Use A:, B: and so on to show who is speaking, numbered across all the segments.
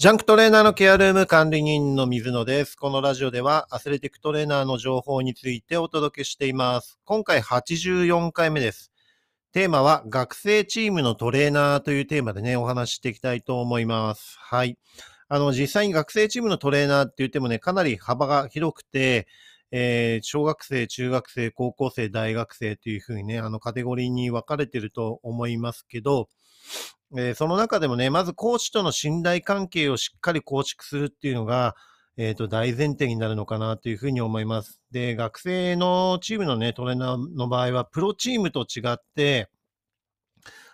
A: ジャンクトレーナーのケアルーム管理人の水野です。このラジオではアスレティックトレーナーの情報についてお届けしています。今回84回目です。テーマは学生チームのトレーナーというテーマでね、お話ししていきたいと思います。はい。あの、実際に学生チームのトレーナーって言ってもね、かなり幅が広くて、えー小学生、中学生、高校生、大学生というふうにね、あのカテゴリーに分かれてると思いますけど、えーその中でもね、まずコーチとの信頼関係をしっかり構築するっていうのが、えっ、と、大前提になるのかなというふうに思います。で、学生のチームのね、トレーナーの場合は、プロチームと違って、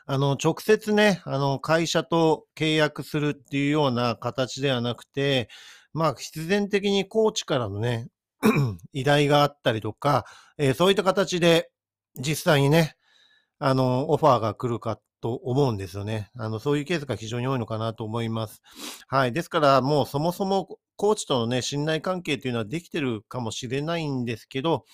A: あの、直接ね、あの、会社と契約するっていうような形ではなくて、まあ、必然的にコーチからのね、依頼があったりとか、えーそういった形で、実際にね、あの、オファーが来るかと思うんですよね。あの、そういうケースが非常に多いのかなと思います。はい。ですから、もうそもそもコーチとのね、信頼関係っていうのはできてるかもしれないんですけど、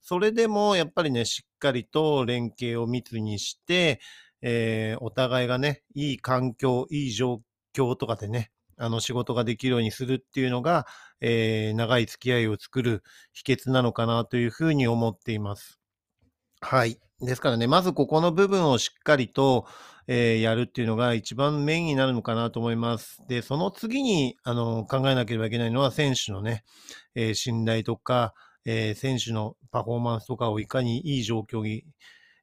A: それでもやっぱりね、しっかりと連携を密にして、えーお互いがね、いい環境、いい状況とかでね、あの、仕事ができるようにするっていうのが、えー長い付き合いを作る秘訣なのかなというふうに思っています。はい。ですからね、まずここの部分をしっかりと、えーやるっていうのが一番メインになるのかなと思います。で、その次に、あの、考えなければいけないのは選手のね、えー信頼とか、えー選手のパフォーマンスとかをいかにいい状況に、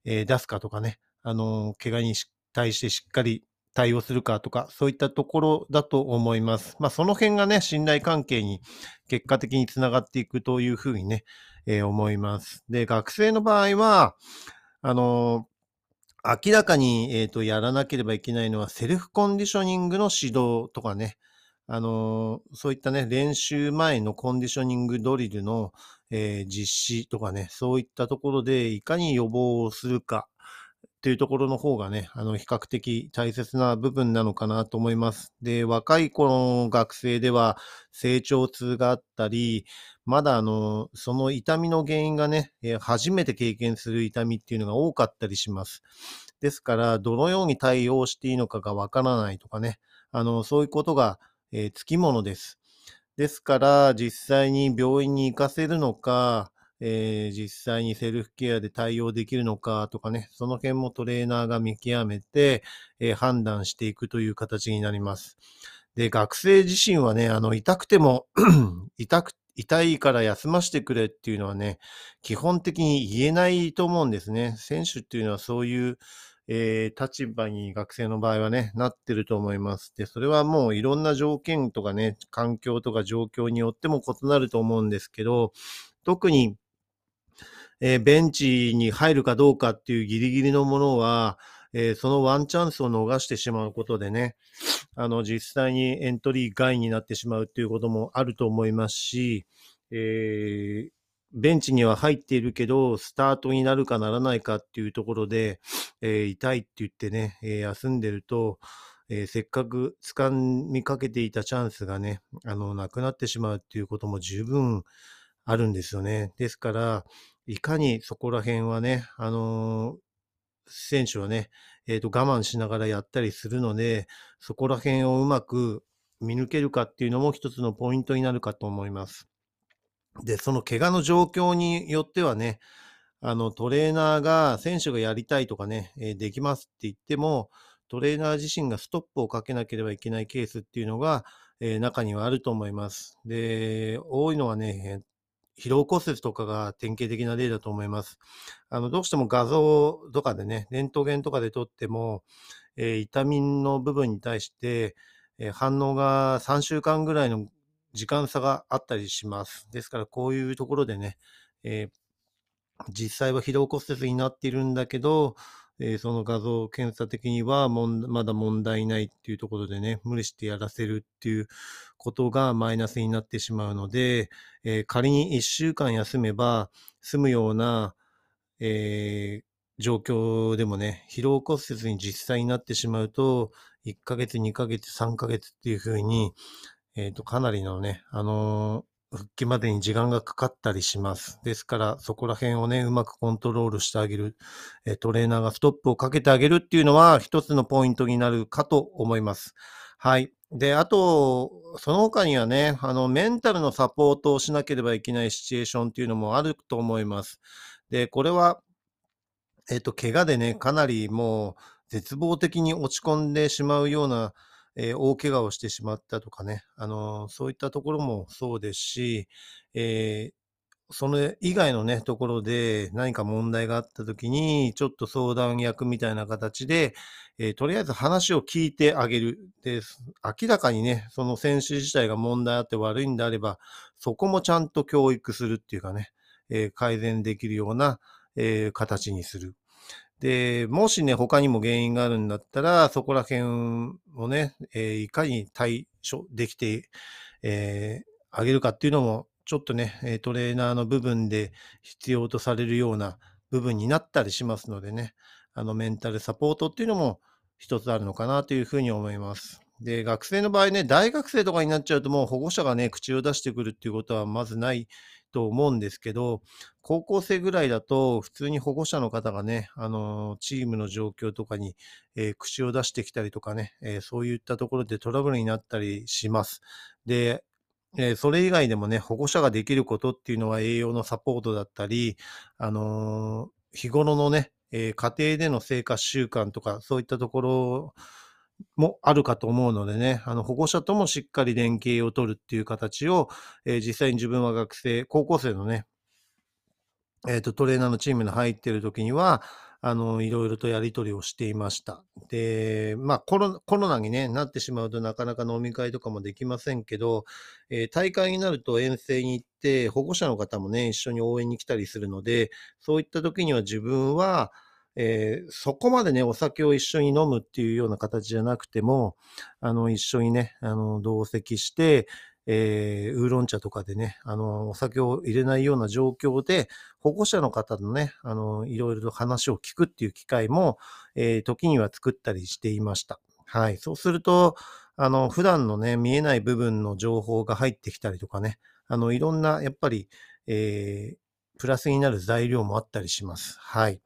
A: え出すかとかね、あの、怪我に対してしっかり対応するかとか、そういったところだと思います。まあ、その辺がね、信頼関係に結果的につながっていくというふうにね、え思います。で、学生の場合は、あの明らかに、えーとやらなければいけないのは、セルフコンディショニングの指導とかね、あのそういったね、練習前のコンディショニングドリルの、えー実施とかね、そういったところでいかに予防をするかっていうところの方がね、あの、比較的大切な部分なのかなと思います。で、若い頃の学生では成長痛があったり、まだあの、その痛みの原因がね、え初めて経験する痛みっていうのが多かったりします。ですから、どのように対応していいのかがわからないとかね、あの、そういうことが、えーつきものです。ですから、実際に病院に行かせるのか、えー実際にセルフケアで対応できるのかとかね、その辺もトレーナーが見極めて、えー判断していくという形になります。で、学生自身はね、あの、痛くても、痛く、痛いから休ませてくれっていうのはね、基本的に言えないと思うんですね。選手っていうのはそういう、えー立場に学生の場合はね、なってると思います。で、それはもういろんな条件とかね、環境とか状況によっても異なると思うんですけど、特に、えーベンチに入るかどうかっていうギリギリのものは、えーそのワンチャンスを逃してしまうことでね、あの、実際にエントリー外になってしまうっていうこともあると思いますし、えーベンチには入っているけど、スタートになるかならないかっていうところで、えー痛いって言ってね、えー休んでると、えーせっかく掴みかけていたチャンスがね、あの、なくなってしまうっていうことも十分あるんですよね。ですから、いかにそこら辺はね、あの選手はね、えっ、と、我慢しながらやったりするので、そこら辺をうまく見抜けるかっていうのも一つのポイントになるかと思います。で、その怪我の状況によってはね、あの、トレーナーが、選手がやりたいとかね、えーできますって言っても、トレーナー自身がストップをかけなければいけないケースっていうのが、えー中にはあると思います。で、多いのはね、疲労骨折とかが典型的な例だと思います。あの、どうしても画像とかでね、レントゲンとかで撮っても、えー痛みの部分に対して、えー反応が3週間ぐらいの時間差があったりします。ですから、こういうところでね、えー実際は疲労骨折になっているんだけど、えーその画像検査的にはもんまだ問題ないっていうところでね、無理してやらせるっていうことがマイナスになってしまうので、えー仮に1週間休めば済むような、えー状況でもね、疲労骨折に実際になってしまうと、1ヶ月、2ヶ月、3ヶ月っていうふうに、えっ、と、かなりのね、あの復帰までに時間がかかったりします。ですから、そこら辺をね、うまくコントロールしてあげる、えートレーナーがストップをかけてあげるっていうのは、一つのポイントになるかと思います。はい。で、あと、その他にはね、あの、メンタルのサポートをしなければいけないシチュエーションっていうのもあると思います。で、これは、えっと、怪我でね、かなりもう絶望的に落ち込んでしまうような、えー大怪我をしてしまったとかね、あの、そういったところもそうですし、えーそれ以外のね、ところで何か問題があった時に、ちょっと相談役みたいな形で、えとりあえず話を聞いてあげる。で、明らかにね、その選手自体が問題あって悪いんであれば、そこもちゃんと教育するっていうかね、え改善できるような、え形にする。で、もしね、他にも原因があるんだったら、そこら辺をね、えーいかに対処できて、えーあげるかっていうのも、ちょっとね、トレーナーの部分で必要とされるような部分になったりしますのでね、あの、メンタルサポートっていうのも一つあるのかなというふうに思います。で、学生の場合ね、大学生とかになっちゃうともう保護者がね、口を出してくるっていうことはまずないと思うんですけど、高校生ぐらいだと、普通に保護者の方がね、あの、チームの状況とかに、えー口を出してきたりとかね、えーそういったところでトラブルになったりします。で、えーそれ以外でもね、保護者ができることっていうのは栄養のサポートだったり、あの日頃のね、えー家庭での生活習慣とか、そういったところをもあるかと思うのでね、あの保護者ともしっかり連携を取るっていう形を、えー実際に自分は学生、高校生のね、えっと、トレーナーのチームに入っている時には、あの、いろいろとやり取りをしていました。で、まあ、コロコロナに、ね、なってしまうとなかなか飲み会とかもできませんけど、えー大会になると遠征に行って、保護者の方もね、一緒に応援に来たりするので、そういった時には自分は、えーそこまでね、お酒を一緒に飲むっていうような形じゃなくても、あの、一緒にね、あの、同席して、えーウーロン茶とかでね、あの、お酒を入れないような状況で、保護者の方のね、あの、いろいろと話を聞くっていう機会も、えー時には作ったりしていました。はい。そうすると、あの、普段のね、見えない部分の情報が入ってきたりとかね、あの、いろんな、やっぱり、えープラスになる材料もあったりします。はい。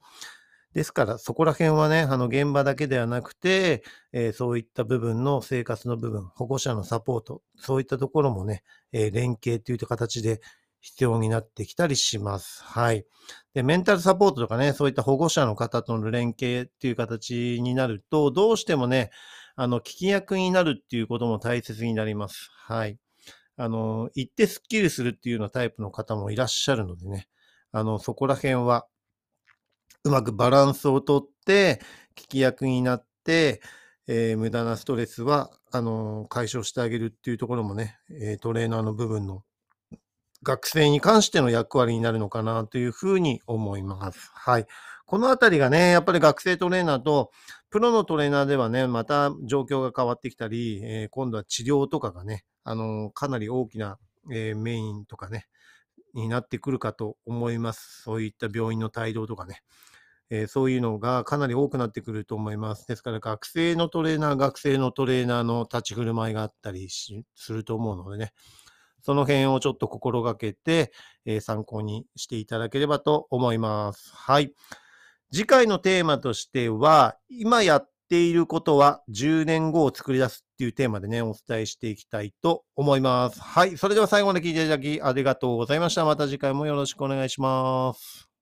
A: ですから、そこら辺はね、あの、現場だけではなくて、えーそういった部分の生活の部分、保護者のサポート、そういったところもね、えー連携という形で必要になってきたりします。はい。で、メンタルサポートとかね、そういった保護者の方との連携っていう形になると、どうしてもね、あの、聞き役になるっていうことも大切になります。はい。あの、言ってスッキリするっていうようなタイプの方もいらっしゃるのでね、あの、そこら辺は、うまくバランスをとって、聞き役になって、えー無駄なストレスは、あの、解消してあげるっていうところもね、えートレーナーの部分の学生に関しての役割になるのかなというふうに思います。はい。このあたりがね、やっぱり学生トレーナーと、プロのトレーナーではね、また状況が変わってきたり、えー今度は治療とかがね、あのかなり大きな、えーメインとかね、になってくるかと思います。そういった病院の帯同とかね。えーそういうのがかなり多くなってくると思います。ですから学生のトレーナー、学生のトレーナーの立ち振る舞いがあったりすると思うのでね、その辺をちょっと心がけて、えー参考にしていただければと思います。はい。次回のテーマとしては、今やっていることは10年後を作り出すっていうテーマでね、お伝えしていきたいと思います。はい。それでは最後まで聞いていただきありがとうございました。また次回もよろしくお願いします。